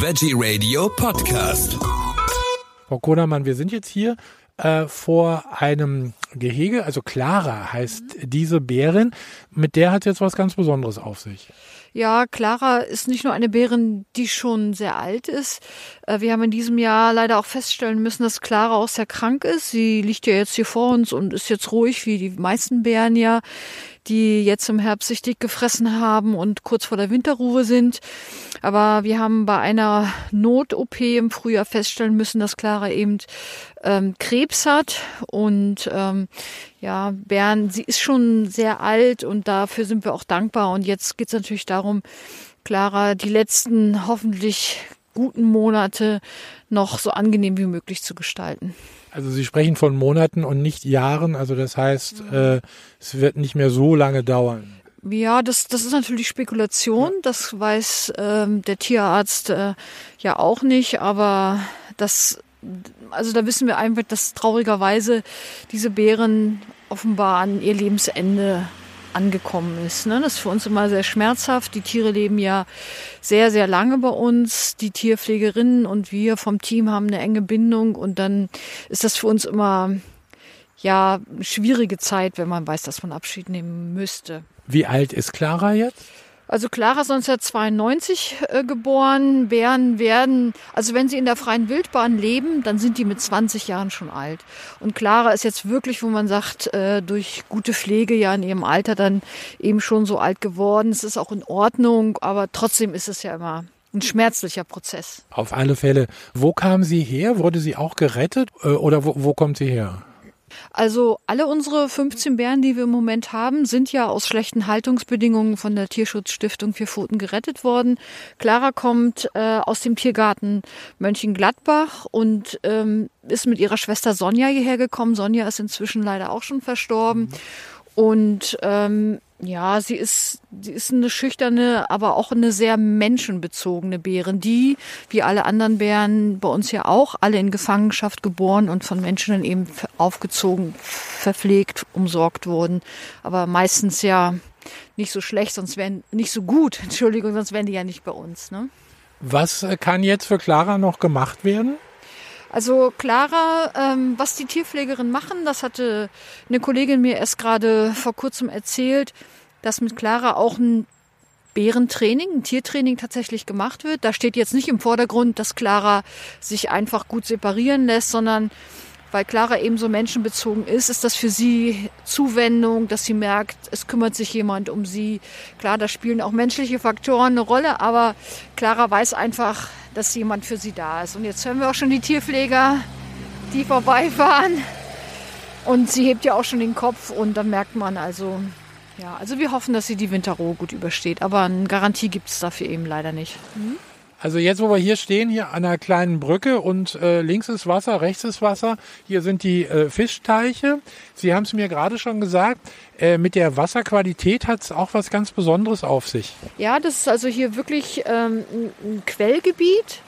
Veggie Radio Podcast. Frau Kodermann, wir sind jetzt hier äh, vor einem Gehege, also Clara heißt diese Bärin. Mit der hat jetzt was ganz Besonderes auf sich. Ja, Clara ist nicht nur eine Bärin, die schon sehr alt ist. Äh, Wir haben in diesem Jahr leider auch feststellen müssen, dass Clara auch sehr krank ist. Sie liegt ja jetzt hier vor uns und ist jetzt ruhig, wie die meisten Bären ja, die jetzt im Herbst sich dick gefressen haben und kurz vor der Winterruhe sind. Aber wir haben bei einer Not-OP im Frühjahr feststellen müssen, dass Clara eben ähm, Krebs hat und ähm, ja, Bern, sie ist schon sehr alt und dafür sind wir auch dankbar. Und jetzt geht es natürlich darum, Clara die letzten hoffentlich guten Monate noch so angenehm wie möglich zu gestalten. Also Sie sprechen von Monaten und nicht Jahren. Also das heißt, äh, es wird nicht mehr so lange dauern. Ja, das, das ist natürlich Spekulation. Das weiß ähm, der Tierarzt äh, ja auch nicht. Aber das, also da wissen wir einfach, dass traurigerweise diese Bären offenbar an ihr Lebensende angekommen ist. Ne? Das ist für uns immer sehr schmerzhaft. Die Tiere leben ja sehr, sehr lange bei uns. Die Tierpflegerinnen und wir vom Team haben eine enge Bindung und dann ist das für uns immer ja schwierige Zeit, wenn man weiß, dass man Abschied nehmen müsste. Wie alt ist Clara jetzt? Also Clara ist 1992 äh, geboren. Bären werden, also wenn sie in der freien Wildbahn leben, dann sind die mit 20 Jahren schon alt. Und Clara ist jetzt wirklich, wo man sagt, äh, durch gute Pflege ja in ihrem Alter dann eben schon so alt geworden. Es ist auch in Ordnung, aber trotzdem ist es ja immer ein schmerzlicher Prozess. Auf alle Fälle. Wo kam sie her? Wurde sie auch gerettet? Äh, oder wo, wo kommt sie her? Also alle unsere 15 Bären, die wir im Moment haben, sind ja aus schlechten Haltungsbedingungen von der Tierschutzstiftung Vier Pfoten gerettet worden. Clara kommt äh, aus dem Tiergarten Mönchengladbach und ähm, ist mit ihrer Schwester Sonja hierher gekommen. Sonja ist inzwischen leider auch schon verstorben. Und ähm, ja, sie ist, sie ist eine schüchterne, aber auch eine sehr menschenbezogene Bärin, die, wie alle anderen Bären bei uns ja auch, alle in Gefangenschaft geboren und von Menschen eben aufgezogen, verpflegt, umsorgt wurden. Aber meistens ja nicht so schlecht, sonst wären, nicht so gut, Entschuldigung, sonst wären die ja nicht bei uns, ne? Was kann jetzt für Clara noch gemacht werden? Also Clara, ähm, was die Tierpflegerinnen machen, das hatte eine Kollegin mir erst gerade vor kurzem erzählt, dass mit Clara auch ein Bärentraining, ein Tiertraining tatsächlich gemacht wird. Da steht jetzt nicht im Vordergrund, dass Clara sich einfach gut separieren lässt, sondern weil Clara eben so menschenbezogen ist, ist das für sie Zuwendung, dass sie merkt, es kümmert sich jemand um sie. Klar, da spielen auch menschliche Faktoren eine Rolle, aber Clara weiß einfach, dass jemand für sie da ist. Und jetzt hören wir auch schon die Tierpfleger, die vorbeifahren. Und sie hebt ja auch schon den Kopf und dann merkt man also, ja, also wir hoffen, dass sie die Winterruhe gut übersteht. Aber eine Garantie gibt es dafür eben leider nicht. Also jetzt, wo wir hier stehen, hier an einer kleinen Brücke und äh, links ist Wasser, rechts ist Wasser. Hier sind die äh, Fischteiche. Sie haben es mir gerade schon gesagt, äh, mit der Wasserqualität hat es auch was ganz Besonderes auf sich. Ja, das ist also hier wirklich ähm, ein- Quellgebiet.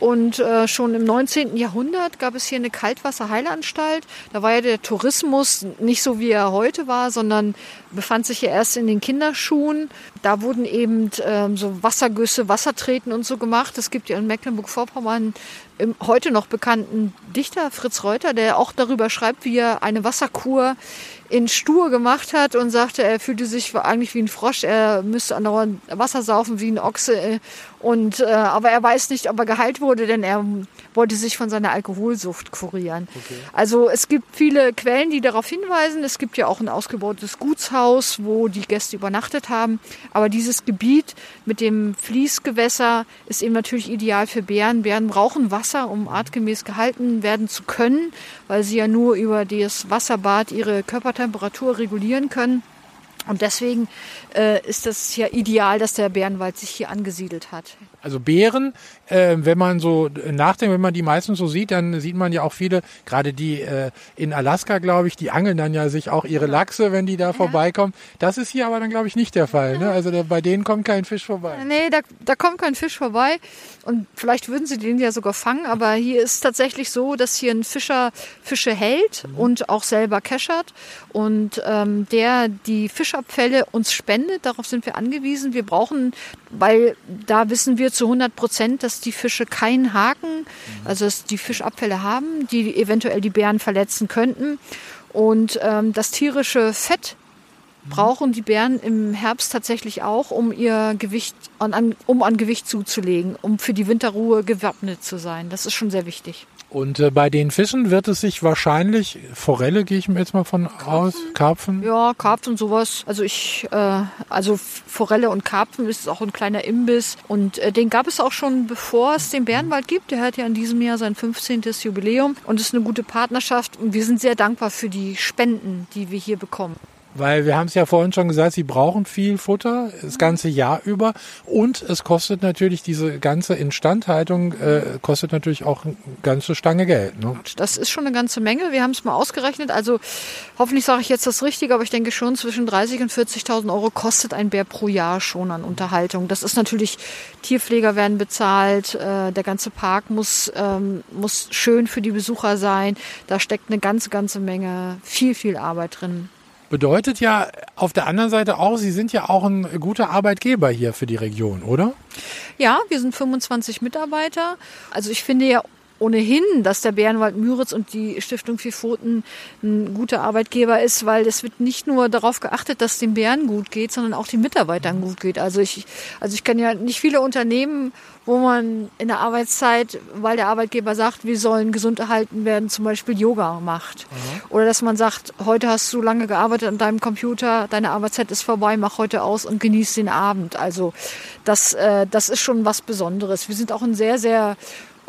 Und äh, schon im 19. Jahrhundert gab es hier eine Kaltwasserheilanstalt. Da war ja der Tourismus nicht so, wie er heute war, sondern befand sich ja erst in den Kinderschuhen. Da wurden eben ähm, so Wassergüsse, Wassertreten und so gemacht. Es gibt ja in Mecklenburg-Vorpommern im heute noch bekannten Dichter Fritz Reuter, der auch darüber schreibt, wie er eine Wasserkur in Stur gemacht hat und sagte, er fühlte sich eigentlich wie ein Frosch, er müsste andauernd Wasser saufen wie ein Ochse. Und, äh, aber er weiß nicht, ob er geheilt wurde, denn er wollte sich von seiner Alkoholsucht kurieren. Also es gibt viele Quellen, die darauf hinweisen. Es gibt ja auch ein ausgebautes Gutshaus, wo die Gäste übernachtet haben. Aber dieses Gebiet mit dem Fließgewässer ist eben natürlich ideal für Bären. Bären brauchen Wasser, um artgemäß gehalten werden zu können, weil sie ja nur über das Wasserbad ihre Körpertemperatur regulieren können. Und deswegen äh, ist das ja ideal, dass der Bärenwald sich hier angesiedelt hat. Also Bären, äh, wenn man so nachdenkt, wenn man die meistens so sieht, dann sieht man ja auch viele, gerade die äh, in Alaska, glaube ich, die angeln dann ja sich auch ihre Lachse, wenn die da vorbeikommen. Das ist hier aber dann, glaube ich, nicht der Fall. Ne? Also der, bei denen kommt kein Fisch vorbei. Nee, da, da kommt kein Fisch vorbei. Und vielleicht würden sie den ja sogar fangen. Aber hier ist tatsächlich so, dass hier ein Fischer Fische hält und auch selber keschert. Und ähm, der die Fischabfälle uns spendet. Darauf sind wir angewiesen. Wir brauchen, weil da wissen wir zu 100 Prozent, dass die Fische keinen Haken, also dass die Fischabfälle haben, die eventuell die Bären verletzen könnten. Und ähm, das tierische Fett brauchen die Bären im Herbst tatsächlich auch, um ihr Gewicht um an Gewicht zuzulegen, um für die Winterruhe gewappnet zu sein. Das ist schon sehr wichtig. Und äh, bei den Fischen wird es sich wahrscheinlich, Forelle gehe ich mir jetzt mal von aus, Karpfen? Ja, Karpfen, sowas. Also ich, äh, also Forelle und Karpfen ist auch ein kleiner Imbiss. Und äh, den gab es auch schon, bevor es den Bärenwald gibt. Der hat ja in diesem Jahr sein 15. Jubiläum und ist eine gute Partnerschaft. Und wir sind sehr dankbar für die Spenden, die wir hier bekommen. Weil wir haben es ja vorhin schon gesagt, sie brauchen viel Futter das ganze Jahr über und es kostet natürlich diese ganze Instandhaltung äh, kostet natürlich auch eine ganze Stange Geld. Ne? Das ist schon eine ganze Menge. Wir haben es mal ausgerechnet. Also hoffentlich sage ich jetzt das Richtige, aber ich denke schon zwischen 30 und 40.000 Euro kostet ein Bär pro Jahr schon an Unterhaltung. Das ist natürlich Tierpfleger werden bezahlt, äh, der ganze Park muss ähm, muss schön für die Besucher sein. Da steckt eine ganze ganze Menge viel viel Arbeit drin. Bedeutet ja auf der anderen Seite auch, Sie sind ja auch ein guter Arbeitgeber hier für die Region, oder? Ja, wir sind 25 Mitarbeiter. Also ich finde ja ohnehin, dass der Bärenwald Müritz und die Stiftung Vier Pfoten ein guter Arbeitgeber ist, weil es wird nicht nur darauf geachtet, dass den Bären gut geht, sondern auch den Mitarbeitern gut geht. Also ich, also ich kenne ja nicht viele Unternehmen, wo man in der Arbeitszeit, weil der Arbeitgeber sagt, wir sollen gesund erhalten werden, zum Beispiel Yoga macht. Mhm. Oder dass man sagt, heute hast du lange gearbeitet an deinem Computer, deine Arbeitszeit ist vorbei, mach heute aus und genieß den Abend. Also das, äh, das ist schon was Besonderes. Wir sind auch ein sehr, sehr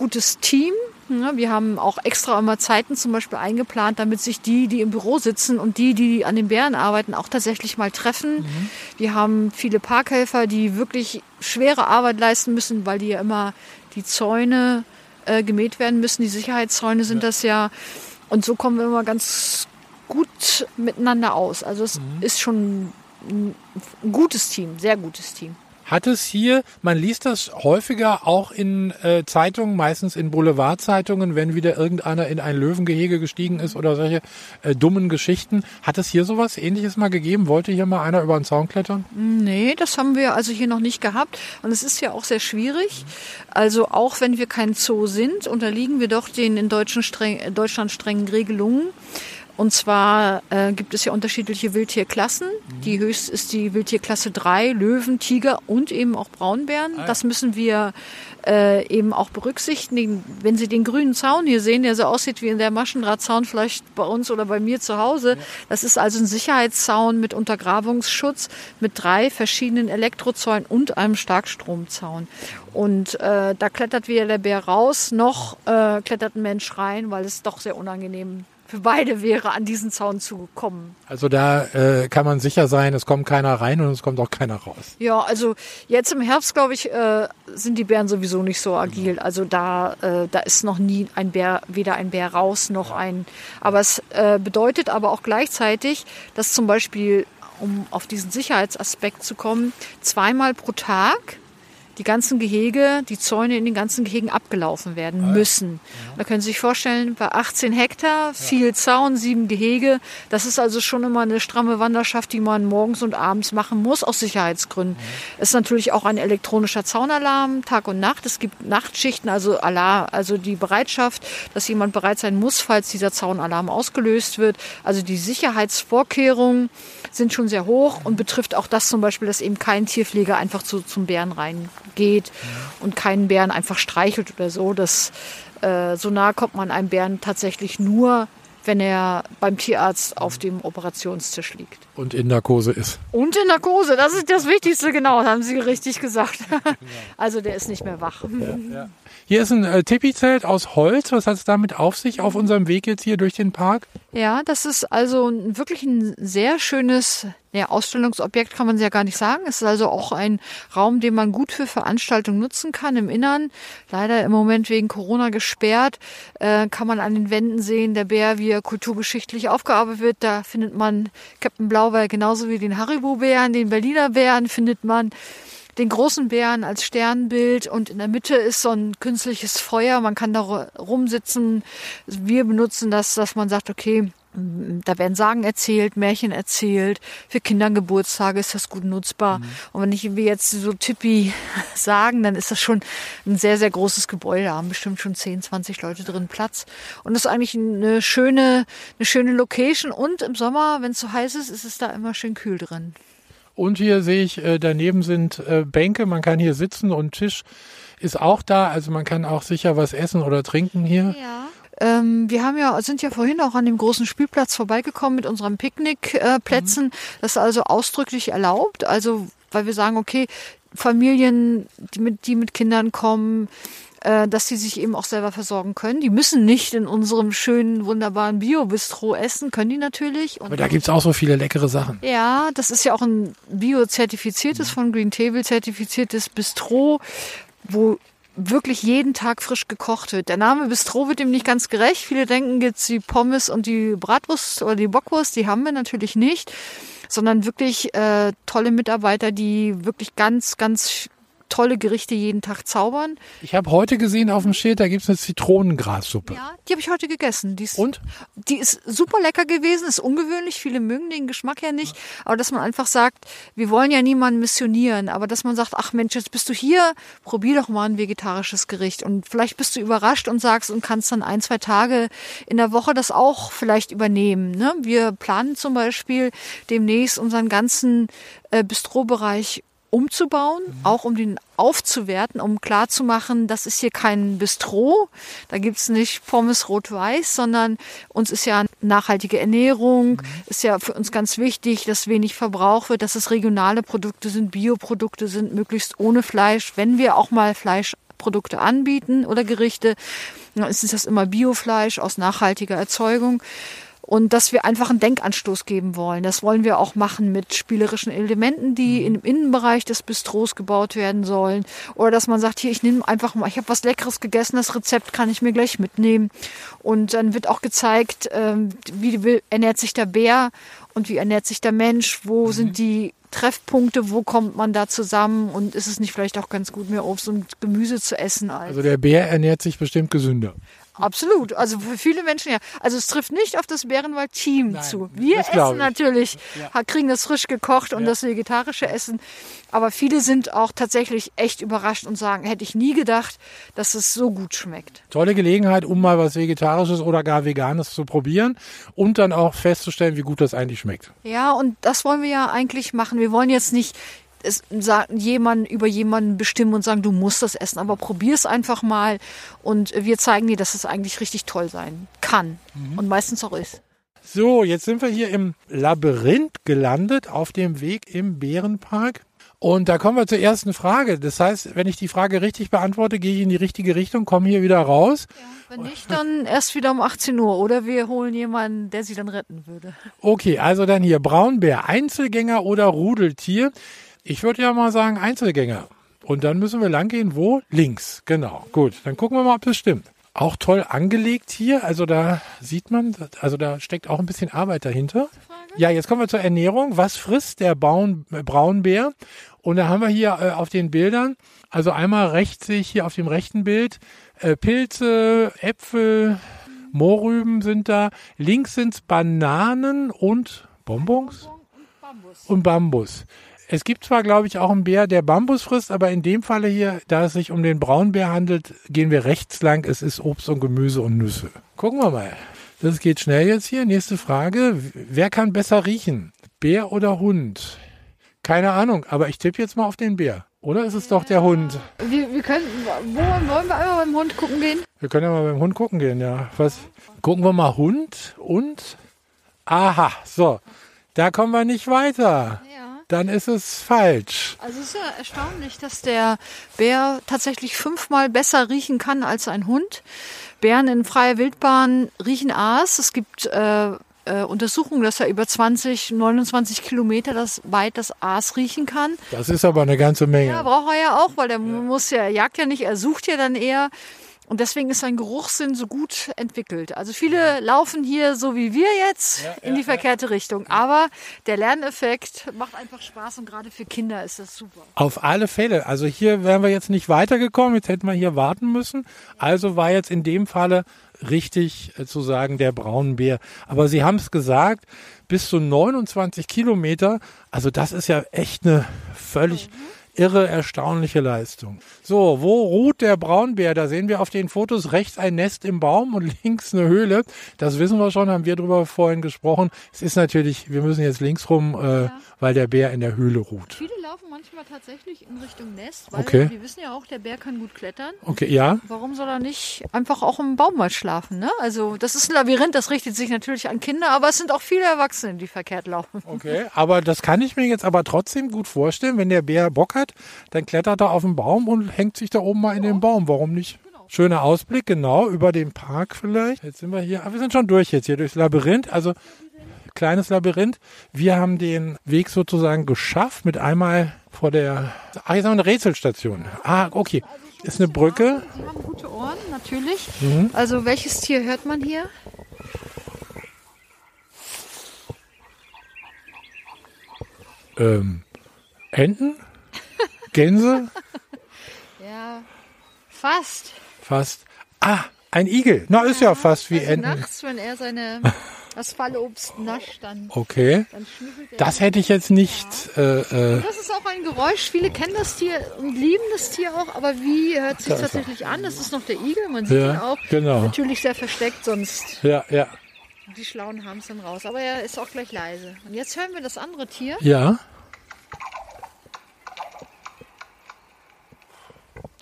gutes Team. Wir haben auch extra immer Zeiten zum Beispiel eingeplant, damit sich die, die im Büro sitzen und die, die an den Bären arbeiten, auch tatsächlich mal treffen. Mhm. Wir haben viele Parkhelfer, die wirklich schwere Arbeit leisten müssen, weil die ja immer die Zäune äh, gemäht werden müssen. Die Sicherheitszäune sind ja. das ja. Und so kommen wir immer ganz gut miteinander aus. Also es mhm. ist schon ein gutes Team, sehr gutes Team hat es hier, man liest das häufiger auch in äh, Zeitungen, meistens in Boulevardzeitungen, wenn wieder irgendeiner in ein Löwengehege gestiegen ist oder solche äh, dummen Geschichten. Hat es hier sowas ähnliches mal gegeben? Wollte hier mal einer über den Zaun klettern? Nee, das haben wir also hier noch nicht gehabt. Und es ist ja auch sehr schwierig. Also auch wenn wir kein Zoo sind, unterliegen wir doch den in streng, Deutschland strengen Regelungen. Und zwar äh, gibt es ja unterschiedliche Wildtierklassen. Mhm. Die höchst ist die Wildtierklasse 3, Löwen, Tiger und eben auch Braunbären. Ah. Das müssen wir äh, eben auch berücksichtigen. Wenn Sie den grünen Zaun hier sehen, der so aussieht wie in der Maschendrahtzaun vielleicht bei uns oder bei mir zu Hause, ja. das ist also ein Sicherheitszaun mit Untergrabungsschutz, mit drei verschiedenen Elektrozäunen und einem Starkstromzaun. Und äh, da klettert weder der Bär raus, noch äh, klettert ein Mensch rein, weil es doch sehr unangenehm für beide wäre, an diesen Zaun zu kommen. Also da äh, kann man sicher sein, es kommt keiner rein und es kommt auch keiner raus. Ja, also jetzt im Herbst, glaube ich, äh, sind die Bären sowieso nicht so agil. Also da, äh, da ist noch nie ein Bär, weder ein Bär raus noch ein. Aber es äh, bedeutet aber auch gleichzeitig, dass zum Beispiel, um auf diesen Sicherheitsaspekt zu kommen, zweimal pro Tag die ganzen Gehege, die Zäune in den ganzen Gehegen abgelaufen werden müssen. Ja. Da können Sie sich vorstellen, bei 18 Hektar, viel ja. Zaun, sieben Gehege. Das ist also schon immer eine stramme Wanderschaft, die man morgens und abends machen muss, aus Sicherheitsgründen. Es ist natürlich auch ein elektronischer Zaunalarm, Tag und Nacht. Es gibt Nachtschichten, also Alarm, also die Bereitschaft, dass jemand bereit sein muss, falls dieser Zaunalarm ausgelöst wird. Also die Sicherheitsvorkehrungen sind schon sehr hoch und betrifft auch das zum Beispiel, dass eben kein Tierpfleger einfach zu, zum Bären reingeht und keinen Bären einfach streichelt oder so. Das, äh, so nah kommt man einem Bären tatsächlich nur, wenn er beim Tierarzt auf dem Operationstisch liegt. Und in Narkose ist. Und in Narkose, das ist das Wichtigste, genau, haben Sie richtig gesagt. Also der ist nicht mehr wach. Ja, ja. Hier ist ein äh, Tipi-Zelt aus Holz. Was hat es damit auf sich auf unserem Weg jetzt hier durch den Park? Ja, das ist also wirklich ein sehr schönes ja, Ausstellungsobjekt, kann man ja gar nicht sagen. Es ist also auch ein Raum, den man gut für Veranstaltungen nutzen kann im Innern. Leider im Moment wegen Corona gesperrt. Äh, kann man an den Wänden sehen, der Bär, wie er kulturgeschichtlich aufgearbeitet wird. Da findet man Captain Blaubeer genauso wie den Haribo-Bären, den Berliner Bären findet man den großen Bären als Sternbild und in der Mitte ist so ein künstliches Feuer. Man kann da rumsitzen. Wir benutzen das, dass man sagt, okay, Da werden Sagen erzählt, Märchen erzählt. Für Kindergeburtstage ist das gut nutzbar. Mhm. Und wenn ich wie jetzt so Tippi sagen, dann ist das schon ein sehr, sehr großes Gebäude. Da haben bestimmt schon 10, 20 Leute drin Platz. Und das ist eigentlich eine schöne, eine schöne Location. Und im Sommer, wenn es so heiß ist, ist es da immer schön kühl drin. Und hier sehe ich, äh, daneben sind äh, Bänke, man kann hier sitzen und Tisch ist auch da. Also man kann auch sicher was essen oder trinken hier. Ja. Ähm, wir haben ja, sind ja vorhin auch an dem großen Spielplatz vorbeigekommen mit unseren Picknickplätzen. Mhm. Das ist also ausdrücklich erlaubt. Also, weil wir sagen, okay, Familien, die mit, die mit Kindern kommen, äh, dass sie sich eben auch selber versorgen können. Die müssen nicht in unserem schönen, wunderbaren Bio-Bistro essen, können die natürlich. Und Aber da gibt's auch so viele leckere Sachen. Ja, das ist ja auch ein bio-zertifiziertes, von Green Table zertifiziertes Bistro, wo wirklich jeden Tag frisch gekocht wird. Der Name Bistro wird ihm nicht ganz gerecht. Viele denken jetzt die Pommes und die Bratwurst oder die Bockwurst, die haben wir natürlich nicht, sondern wirklich äh, tolle Mitarbeiter, die wirklich ganz, ganz tolle Gerichte jeden Tag zaubern. Ich habe heute gesehen auf dem Schild, da gibt es eine Zitronengrassuppe. Ja, die habe ich heute gegessen. Die ist, Und? Die ist super lecker gewesen, ist ungewöhnlich. Viele mögen den Geschmack ja nicht. Aber dass man einfach sagt, wir wollen ja niemanden missionieren, aber dass man sagt, ach Mensch, jetzt bist du hier, probier doch mal ein vegetarisches Gericht. Und vielleicht bist du überrascht und sagst und kannst dann ein, zwei Tage in der Woche das auch vielleicht übernehmen. Ne? Wir planen zum Beispiel demnächst unseren ganzen äh, Bistrobereich umzubauen, mhm. auch um den aufzuwerten, um klarzumachen, das ist hier kein Bistro, da gibt's nicht Pommes rot-weiß, sondern uns ist ja nachhaltige Ernährung, mhm. ist ja für uns ganz wichtig, dass wenig Verbrauch wird, dass es regionale Produkte sind, Bioprodukte sind, möglichst ohne Fleisch. Wenn wir auch mal Fleischprodukte anbieten oder Gerichte, dann ist es das immer Biofleisch aus nachhaltiger Erzeugung und dass wir einfach einen Denkanstoß geben wollen. Das wollen wir auch machen mit spielerischen Elementen, die mhm. im Innenbereich des Bistros gebaut werden sollen. Oder dass man sagt, hier, ich nehme einfach mal, ich habe was Leckeres gegessen, das Rezept kann ich mir gleich mitnehmen. Und dann wird auch gezeigt, ähm, wie ernährt sich der Bär und wie ernährt sich der Mensch, wo mhm. sind die Treffpunkte, wo kommt man da zusammen und ist es nicht vielleicht auch ganz gut, mehr Obst und Gemüse zu essen? Also der Bär ernährt sich bestimmt gesünder. Absolut. Also für viele Menschen ja. Also es trifft nicht auf das Bärenwald-Team zu. Wir essen natürlich, ja. kriegen das frisch gekocht und ja. das vegetarische Essen. Aber viele sind auch tatsächlich echt überrascht und sagen, hätte ich nie gedacht, dass es so gut schmeckt. Tolle Gelegenheit, um mal was Vegetarisches oder gar Veganes zu probieren und dann auch festzustellen, wie gut das eigentlich schmeckt. Ja, und das wollen wir ja eigentlich machen. Wir wollen jetzt nicht es sagen, jemanden über jemanden bestimmen und sagen, du musst das essen, aber probier es einfach mal und wir zeigen dir, dass es eigentlich richtig toll sein kann mhm. und meistens auch ist. So, jetzt sind wir hier im Labyrinth gelandet, auf dem Weg im Bärenpark. Und da kommen wir zur ersten Frage. Das heißt, wenn ich die Frage richtig beantworte, gehe ich in die richtige Richtung, komme hier wieder raus. Ja, wenn nicht, dann erst wieder um 18 Uhr oder wir holen jemanden, der sie dann retten würde. Okay, also dann hier Braunbär, Einzelgänger oder Rudeltier. Ich würde ja mal sagen Einzelgänger. Und dann müssen wir langgehen, wo? Links. Genau. Gut, dann gucken wir mal, ob das stimmt. Auch toll angelegt hier. Also da sieht man, also da steckt auch ein bisschen Arbeit dahinter. Ja, jetzt kommen wir zur Ernährung. Was frisst der Baun, äh, Braunbär? Und da haben wir hier äh, auf den Bildern, also einmal rechts sehe ich hier auf dem rechten Bild, äh, Pilze, Äpfel, Mohrrüben sind da. Links sind es Bananen und Bonbons? Und Bambus. Es gibt zwar, glaube ich, auch einen Bär, der Bambus frisst, aber in dem Falle hier, da es sich um den Braunbär handelt, gehen wir rechts lang. Es ist Obst und Gemüse und Nüsse. Gucken wir mal. Das geht schnell jetzt hier. Nächste Frage. Wer kann besser riechen? Bär oder Hund? Keine Ahnung, aber ich tippe jetzt mal auf den Bär. Oder ist es doch der Hund? Wir, wir können, wo wollen wir einmal beim Hund gucken gehen? Wir können ja mal beim Hund gucken gehen, ja. Was? Gucken wir mal Hund und. Aha, so. Da kommen wir nicht weiter. Ja dann ist es falsch. Also es ist ja erstaunlich, dass der Bär tatsächlich fünfmal besser riechen kann als ein Hund. Bären in freier Wildbahn riechen Aas. Es gibt äh, äh, Untersuchungen, dass er über 20, 29 Kilometer das, weit das Aas riechen kann. Das ist aber eine ganze Menge. Ja, braucht er ja auch, weil der ja. muss ja, er jagt ja nicht, er sucht ja dann eher. Und deswegen ist sein Geruchssinn so gut entwickelt. Also viele laufen hier so wie wir jetzt in die verkehrte Richtung. Aber der Lerneffekt macht einfach Spaß und gerade für Kinder ist das super. Auf alle Fälle. Also hier wären wir jetzt nicht weitergekommen. Jetzt hätten wir hier warten müssen. Also war jetzt in dem Falle richtig äh, zu sagen der Braunbär. Aber Sie haben es gesagt, bis zu 29 Kilometer. Also das ist ja echt eine völlig irre erstaunliche Leistung. So, wo ruht der Braunbär? Da sehen wir auf den Fotos rechts ein Nest im Baum und links eine Höhle. Das wissen wir schon, haben wir drüber vorhin gesprochen. Es ist natürlich, wir müssen jetzt links rum, äh, weil der Bär in der Höhle ruht. Viele laufen manchmal tatsächlich in Richtung Nest, weil Okay. wir wissen ja auch, der Bär kann gut klettern. Okay, ja. Warum soll er nicht einfach auch im Baum mal schlafen? Ne? Also das ist ein Labyrinth, das richtet sich natürlich an Kinder, aber es sind auch viele Erwachsene, die verkehrt laufen. Okay, aber das kann ich mir jetzt aber trotzdem gut vorstellen. Wenn der Bär Bock hat, dann klettert er auf den Baum und hängt sich da oben mal in den Baum. Warum nicht? Schöner Ausblick, genau, über den Park vielleicht. Jetzt sind wir hier, ah, wir sind schon durch jetzt hier durchs Labyrinth. Also kleines Labyrinth. Wir haben den Weg sozusagen geschafft mit einmal vor der, ach, jetzt haben wir eine Rätselstation. Ah, okay. Ist eine Brücke. Sie haben gute Ohren, natürlich. Mhm. Also welches Tier hört man hier? Ähm, Enten? Gänse? Ja, fast. Fast. Ah, ein Igel. Na, ist ja fast wie also Enten. nachts, wenn er seine das Fallobst nascht, dann, Okay. dann schnüffelt er. Das hätte ich jetzt nicht. Äh, äh, Das ist auch ein Geräusch. Viele kennen das Tier und lieben das Tier auch, aber wie hört sich tatsächlich an? Das ist noch der Igel, man sieht Ja, ihn auch. genau. Natürlich sehr versteckt, sonst ja, ja. die Schlauen haben es dann raus. Aber er ist auch gleich leise. Und jetzt hören wir das andere Tier. Ja.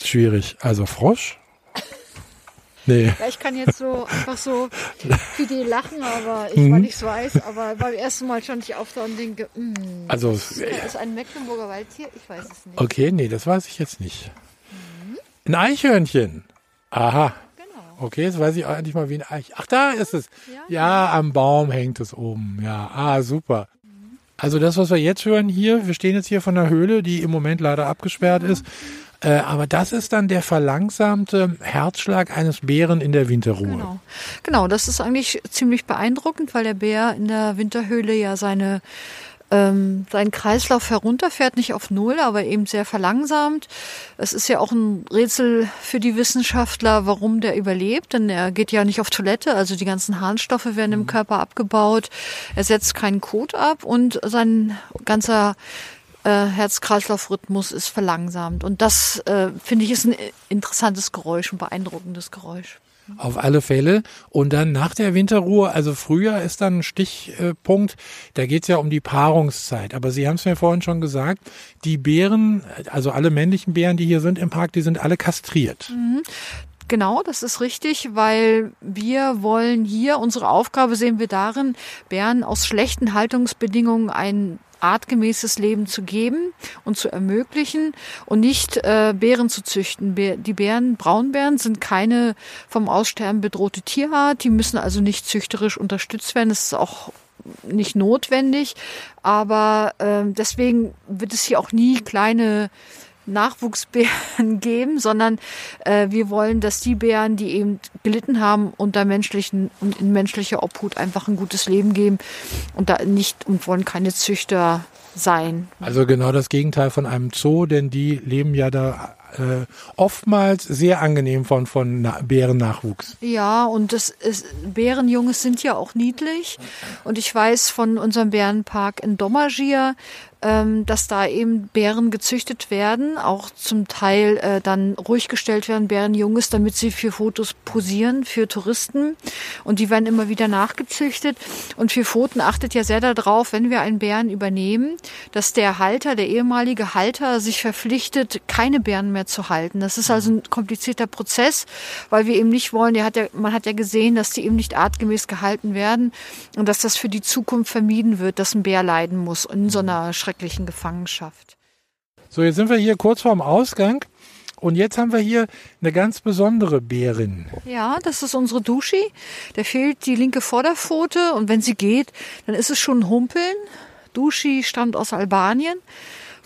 Schwierig. Also Frosch? Nee. Ja, ich kann jetzt so einfach so fidel lachen, aber ich, Mhm. weil ich es weiß, aber beim ersten Mal stand ich auf da und denke, mm, Also, das ist ein Mecklenburger Waldtier? Ich weiß es nicht. okay, nee, das weiß ich jetzt nicht. Ein Eichhörnchen. Aha. Genau. Okay, jetzt weiß ich auch endlich mal, wie ein Eich. Ach, da ist es. Ja, am Baum hängt es oben. Ja, ah, super. Also das, was wir jetzt hören hier, wir stehen jetzt hier von der Höhle, die im Moment leider abgesperrt ist. Äh, aber das ist dann der verlangsamte Herzschlag eines Bären in der Winterruhe. Genau. genau, das ist eigentlich ziemlich beeindruckend, weil der Bär in der Winterhöhle ja seine ähm, seinen Kreislauf herunterfährt, nicht auf Null, aber eben sehr verlangsamt. Es ist ja auch ein Rätsel für die Wissenschaftler, warum der überlebt, denn er geht ja nicht auf Toilette, also die ganzen Harnstoffe werden im Körper abgebaut. Er setzt keinen Kot ab und sein ganzer äh, Herz-Kreislauf-Rhythmus ist verlangsamt. Und das, äh, finde ich, ist ein interessantes Geräusch, ein beeindruckendes Geräusch. Auf alle Fälle. Und dann nach der Winterruhe, also Frühjahr ist dann ein Stichpunkt, da geht's ja um die Paarungszeit. Aber Sie haben es mir vorhin schon gesagt, die Bären, also alle männlichen Bären, die hier sind im Park, die sind alle kastriert. Genau, das ist richtig, weil wir wollen hier, unsere Aufgabe sehen wir darin, Bären aus schlechten Haltungsbedingungen ein artgemäßes Leben zu geben und zu ermöglichen und nicht äh, Bären zu züchten. Die Bären, Braunbären, sind keine vom Aussterben bedrohte Tierart. Die müssen also nicht züchterisch unterstützt werden. Das ist auch nicht notwendig. Aber äh, deswegen wird es hier auch nie kleine Nachwuchsbären geben, sondern äh, wir wollen, dass die Bären, die eben gelitten haben, unter menschlichen und in menschlicher Obhut einfach ein gutes Leben geben und da nicht und wollen keine Züchter sein. Also genau das Gegenteil von einem Zoo, denn die leben ja da äh, oftmals sehr angenehm von, von Na Bärennachwuchs. Ja, und das ist, Bärenjunges sind ja auch niedlich. Und ich weiß von unserem Bärenpark in Dommagier, ähm, dass da eben Bären gezüchtet werden, auch zum Teil äh, dann ruhig gestellt werden, Bärenjunges, damit sie für Fotos posieren, für Touristen. Und die werden immer wieder nachgezüchtet. Und für Pfoten achtet ja sehr darauf, wenn wir einen Bären übernehmen, dass der Halter, der ehemalige Halter, sich verpflichtet, keine Bären mehr zu halten. Das ist also ein komplizierter Prozess, weil wir eben nicht wollen, der hat ja, man hat ja gesehen, dass die eben nicht artgemäß gehalten werden und dass das für die Zukunft vermieden wird, dass ein Bär leiden muss in so einer schrecklichen Gefangenschaft. So, jetzt sind wir hier kurz vorm Ausgang und jetzt haben wir hier eine ganz besondere Bärin. Ja, das ist unsere Duschi. Der fehlt die linke Vorderpfote und wenn sie geht, dann ist es schon Humpeln. Duschi stammt aus Albanien,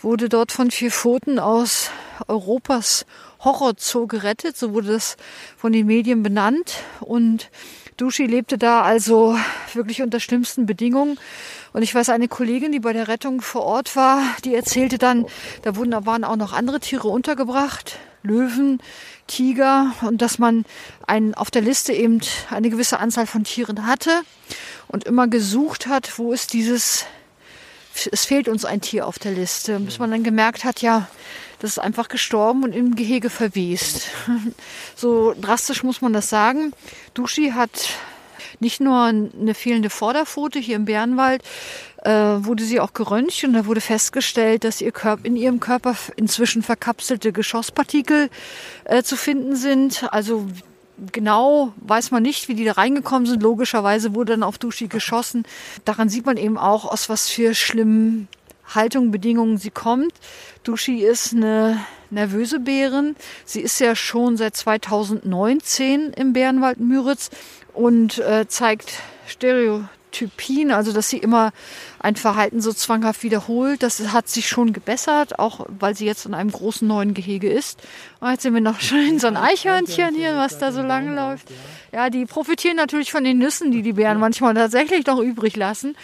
wurde dort von vier Pfoten aus Europas Horrorzoo gerettet, so wurde das von den Medien benannt. Und Dushi lebte da also wirklich unter schlimmsten Bedingungen. Und ich weiß, eine Kollegin, die bei der Rettung vor Ort war, die erzählte dann, da wurden, waren auch noch andere Tiere untergebracht, Löwen, Tiger, und dass man ein, auf der Liste eben eine gewisse Anzahl von Tieren hatte und immer gesucht hat, wo ist dieses, es fehlt uns ein Tier auf der Liste, bis man dann gemerkt hat, ja, das ist einfach gestorben und im Gehege verwest. So drastisch muss man das sagen. Dushi hat nicht nur eine fehlende Vorderpfote hier im Bärenwald, äh, wurde sie auch geröntgt und da wurde festgestellt, dass ihr Körper, in ihrem Körper inzwischen verkapselte Geschosspartikel äh, zu finden sind. Also genau weiß man nicht, wie die da reingekommen sind. Logischerweise wurde dann auf Dushi geschossen. Daran sieht man eben auch, aus was für schlimmen Haltungen, Bedingungen sie kommt. Dushi ist eine nervöse Bärin. Sie ist ja schon seit 2019 im Bärenwald Müritz und äh, zeigt Stereotypien, also dass sie immer ein Verhalten so zwanghaft wiederholt. Das hat sich schon gebessert, auch weil sie jetzt in einem großen neuen Gehege ist. Und jetzt sind wir noch schon in so ein Eichhörnchen hier, was da so lang läuft. Ja, die profitieren natürlich von den Nüssen, die die Bären manchmal tatsächlich noch übrig lassen.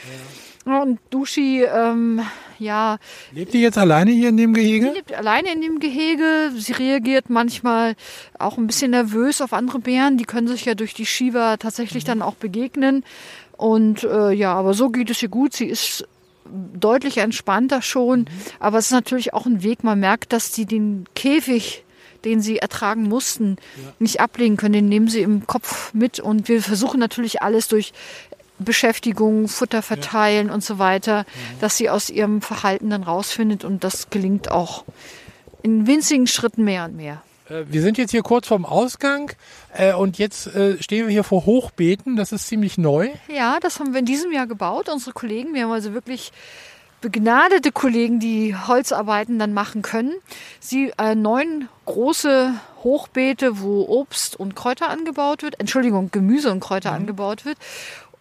Und Dushi, ähm, ja. Lebt die jetzt alleine hier in dem Gehege? Sie lebt alleine in dem Gehege. Sie reagiert manchmal auch ein bisschen nervös auf andere Bären. Die können sich ja durch die Shiva tatsächlich dann auch begegnen. Und äh, ja, aber so geht es ihr gut. Sie ist deutlich entspannter schon. Aber es ist natürlich auch ein Weg. Man merkt, dass sie den Käfig den sie ertragen mussten, ja. nicht ablegen können. Den nehmen sie im Kopf mit und wir versuchen natürlich alles durch Beschäftigung, Futter verteilen ja. und so weiter, mhm. dass sie aus ihrem Verhalten dann rausfindet und das gelingt auch in winzigen Schritten mehr und mehr. Äh, wir sind jetzt hier kurz vorm Ausgang äh, und jetzt äh, stehen wir hier vor Hochbeeten. Das ist ziemlich neu. Ja, das haben wir in diesem Jahr gebaut. Unsere Kollegen, wir haben also wirklich begnadete Kollegen, die Holzarbeiten dann machen können. Sie äh, neun große Hochbeete, wo Obst und Kräuter angebaut wird, Entschuldigung, Gemüse und Kräuter mhm. angebaut wird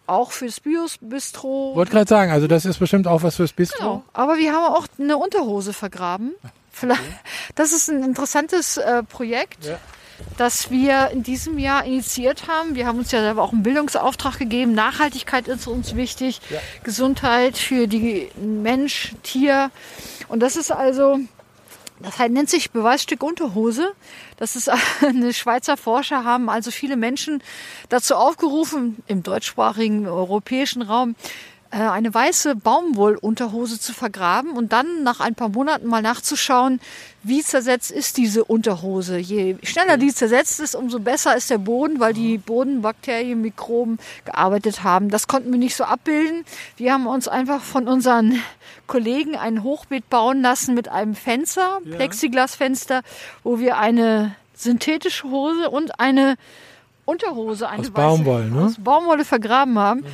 auch fürs Bios Bistro. Wollte gerade sagen, also das ist bestimmt auch was fürs Bistro. Genau. Aber wir haben auch eine Unterhose vergraben. Vielleicht, das ist ein interessantes äh, Projekt. Ja das wir in diesem Jahr initiiert haben. Wir haben uns ja selber auch einen Bildungsauftrag gegeben. Nachhaltigkeit ist uns wichtig, ja. Gesundheit für die Mensch, Tier. Und das ist also das nennt sich Beweisstück Unterhose. Das ist eine Schweizer Forscher haben also viele Menschen dazu aufgerufen, im deutschsprachigen europäischen Raum eine weiße Baumwollunterhose zu vergraben und dann nach ein paar Monaten mal nachzuschauen, wie zersetzt ist diese Unterhose. Je schneller die zersetzt ist, umso besser ist der Boden, weil die Bodenbakterien, Mikroben gearbeitet haben. Das konnten wir nicht so abbilden. Wir haben uns einfach von unseren Kollegen ein Hochbeet bauen lassen mit einem Fenster. Plexiglasfenster, wo wir eine synthetische Hose und eine Unterhose, eine aus Baumwolle, ne? aus Baumwolle vergraben haben. Mhm.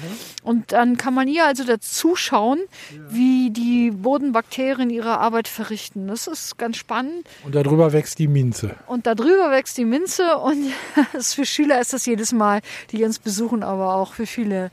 Und dann kann man hier also dazuschauen, ja. wie die Bodenbakterien ihre Arbeit verrichten. Das ist ganz spannend. Und darüber wächst die Minze. Und darüber wächst die Minze. Und für Schüler ist das jedes Mal, die uns besuchen, aber auch für viele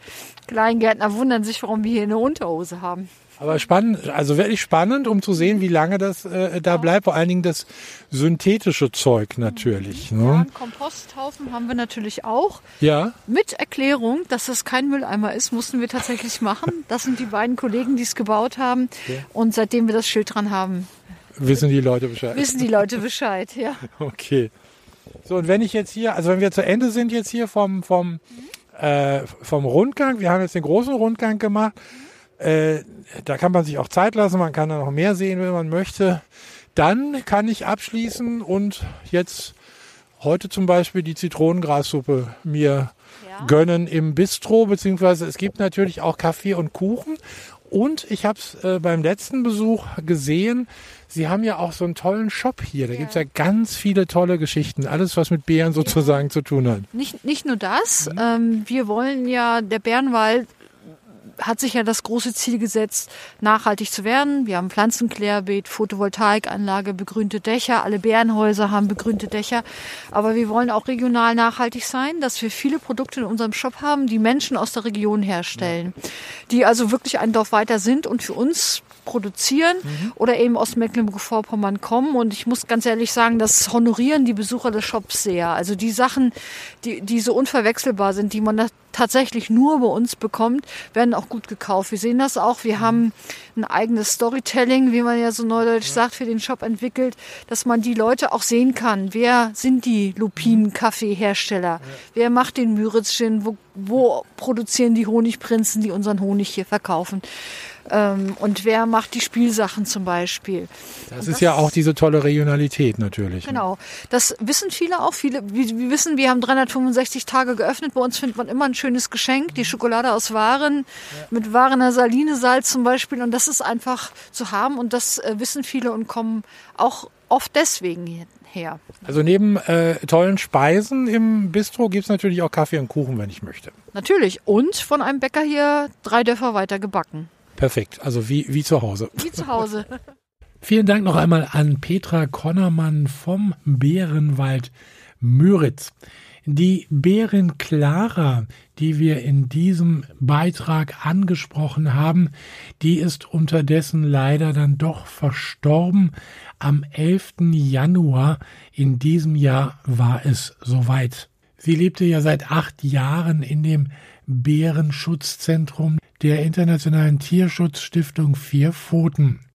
Kleingärtner wundern sich, warum wir hier eine Unterhose haben. Aber spannend, also wirklich spannend, um zu sehen, wie lange das äh, da bleibt. Vor allen Dingen das synthetische Zeug natürlich. Ne? Ja, einen Komposthaufen haben wir natürlich auch. Ja. Mit Erklärung, dass das kein Mülleimer ist, mussten wir tatsächlich machen. Das sind die beiden Kollegen, die es gebaut haben. Okay. Und seitdem wir das Schild dran haben, wissen die Leute Bescheid. Wissen die Leute Bescheid, ja. Okay. So, und wenn ich jetzt hier, also wenn wir zu Ende sind jetzt hier vom, vom, mhm. äh, vom Rundgang, wir haben jetzt den großen Rundgang gemacht. Mhm äh, da kann man sich auch Zeit lassen, man kann da noch mehr sehen, wenn man möchte. Dann kann ich abschließen und jetzt heute zum Beispiel die Zitronengrassuppe mir ja. gönnen im Bistro, beziehungsweise es gibt natürlich auch Kaffee und Kuchen. Und ich habe es äh, beim letzten Besuch gesehen, Sie haben ja auch so einen tollen Shop hier. Da ja. es ja ganz viele tolle Geschichten. Alles, was mit Bären sozusagen ja. zu tun hat. Nicht, nicht nur das. Mhm. Ähm, wir wollen ja, der Bärenwald hat sich ja das große Ziel gesetzt, nachhaltig zu werden. Wir haben Pflanzenklärbeet, Photovoltaikanlage, begrünte Dächer. Alle Bärenhäuser haben begrünte Dächer. Aber wir wollen auch regional nachhaltig sein, dass wir viele Produkte in unserem Shop haben, die Menschen aus der Region herstellen, die also wirklich ein Dorf weiter sind und für uns produzieren oder eben aus Mecklenburg-Vorpommern kommen. Und ich muss ganz ehrlich sagen, das honorieren die Besucher des Shops sehr. Also die Sachen, die, die so unverwechselbar sind, die man tatsächlich nur bei uns bekommt, werden auch gut gekauft. Wir sehen das auch. Wir haben ein eigenes Storytelling, wie man ja so neudeutsch sagt, für den Shop entwickelt, dass man die Leute auch sehen kann. Wer sind die Lupinen-Kaffeehersteller? Wer macht den Müritz-Gin? Wo, wo produzieren die Honigprinzen, die unseren Honig hier verkaufen? Ähm, und wer macht die Spielsachen zum Beispiel? Das ist ja auch diese tolle Regionalität natürlich. ne? Genau. Das wissen viele auch. Viele, wir, wir wissen, wir haben 365 Tage geöffnet. Bei uns findet man immer ein schönes Geschenk. Die Schokolade aus Waren mit Warener Salinesalz zum Beispiel. Und das ist einfach zu haben. Und das äh, wissen viele und kommen auch oft deswegen hierher. Also neben äh, tollen Speisen im Bistro gibt's natürlich auch Kaffee und Kuchen, wenn ich möchte. Natürlich. Und von einem Bäcker hier drei Dörfer weiter gebacken. Perfekt, also wie, wie zu Hause. Wie zu Hause. Vielen Dank noch einmal an Petra Konnermann vom Bärenwald Müritz. Die Bärin Clara, die wir in diesem Beitrag angesprochen haben, die ist unterdessen leider dann doch verstorben. Am 11. Januar in diesem Jahr war es soweit. Sie lebte ja seit acht Jahren in dem Bärenschutzzentrum der Internationalen Tierschutzstiftung Vier Pfoten.